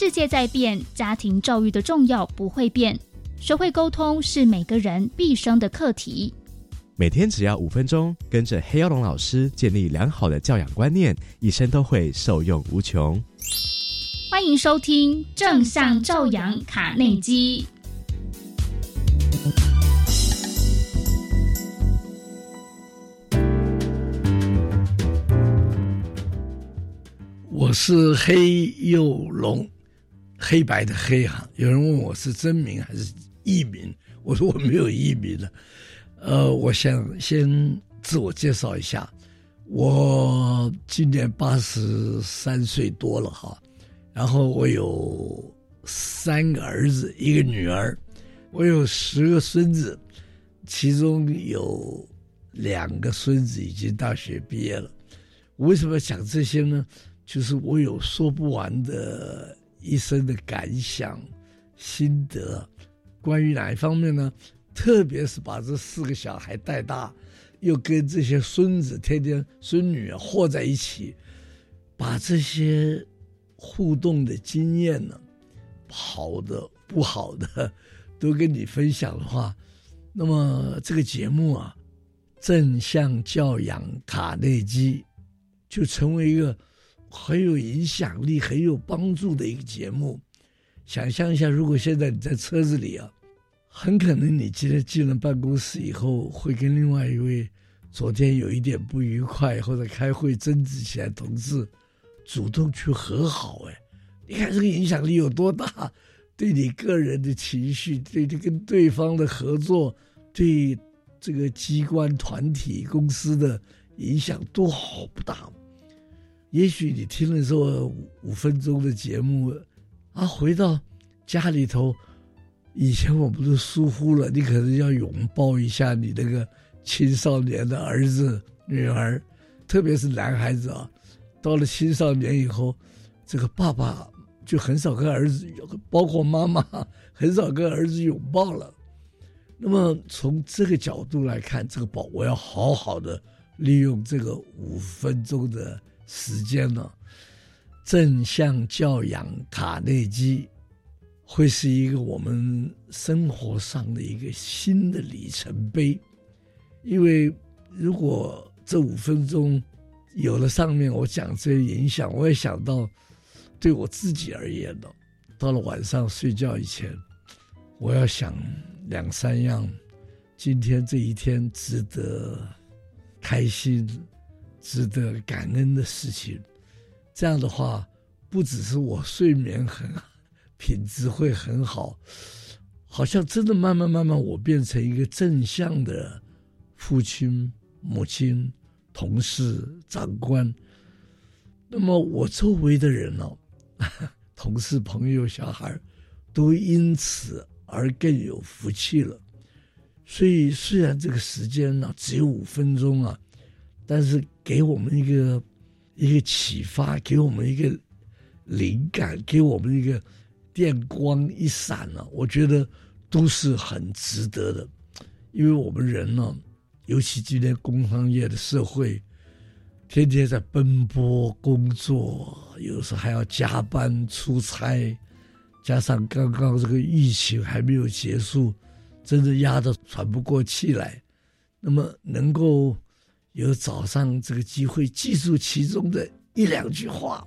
世界在变，家庭教育的重要不会变。学会沟通是每个人毕生的课题。每天只要五分钟，跟着黑曜龙老师建立良好的教养观念，一生都会受用无穷。欢迎收听正向教养卡内基。我是黑幼龙，黑白的黑哈。有人问我是真名还是艺名，我说我没有艺名了。呃，我想先自我介绍一下，我今年八十三岁多了哈，然后我有三个儿子，一个女儿，我有十个孙子，其中有两个孙子已经大学毕业了。我为什么要讲这些呢？就是我有说不完的一生的感想、心得，关于哪一方面呢？特别是把这四个小孩带大，又跟这些孙子、天天孙女和在一起，把这些互动的经验呢，好的、不好的，都跟你分享的话，那么这个节目啊，正向教养卡内基就成为一个很有影响力、很有帮助的一个节目。想象一下，如果现在你在车子里啊。很可能你今天进了办公室以后，会跟另外一位昨天有一点不愉快或者开会争执起来同志，主动去和好。哎，你看这个影响力有多大？对你个人的情绪，对这跟对方的合作，对这个机关、团体、公司的影响多好不大？也许你听了这五分钟的节目，啊，回到家里头。以前我们都疏忽了，你可能要拥抱一下你那个青少年的儿子、女儿，特别是男孩子啊，到了青少年以后，这个爸爸就很少跟儿子，包括妈妈很少跟儿子拥抱了。那么从这个角度来看，这个宝，我要好好的利用这个五分钟的时间呢，正向教养卡内基。会是一个我们生活上的一个新的里程碑，因为如果这五分钟有了上面我讲这些影响，我也想到对我自己而言呢，到了晚上睡觉以前，我要想两三样今天这一天值得开心、值得感恩的事情，这样的话，不只是我睡眠很好。品质会很好，好像真的慢慢慢慢，我变成一个正向的父亲、母亲、同事、长官。那么我周围的人呢、哦，同事、朋友、小孩，都因此而更有福气了。所以虽然这个时间呢只有五分钟啊，但是给我们一个一个启发，给我们一个灵感，给我们一个。电光一闪了，我觉得都是很值得的，因为我们人呢，尤其今天工商业的社会，天天在奔波工作，有时候还要加班出差，加上刚刚这个疫情还没有结束，真的压得喘不过气来。那么能够有早上这个机会，记住其中的一两句话。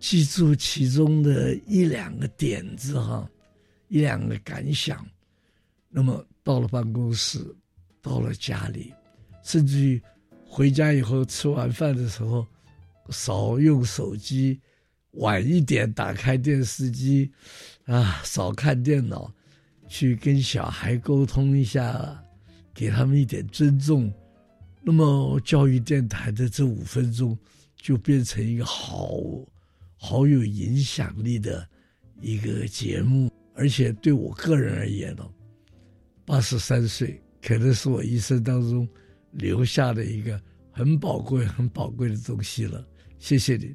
记住其中的一两个点子哈，一两个感想，那么到了办公室，到了家里，甚至于回家以后吃完饭的时候，少用手机，晚一点打开电视机，啊，少看电脑，去跟小孩沟通一下，给他们一点尊重，那么教育电台的这五分钟就变成一个好。好有影响力的一个节目，而且对我个人而言呢，八十三岁可能是我一生当中留下的一个很宝贵、很宝贵的东西了。谢谢你。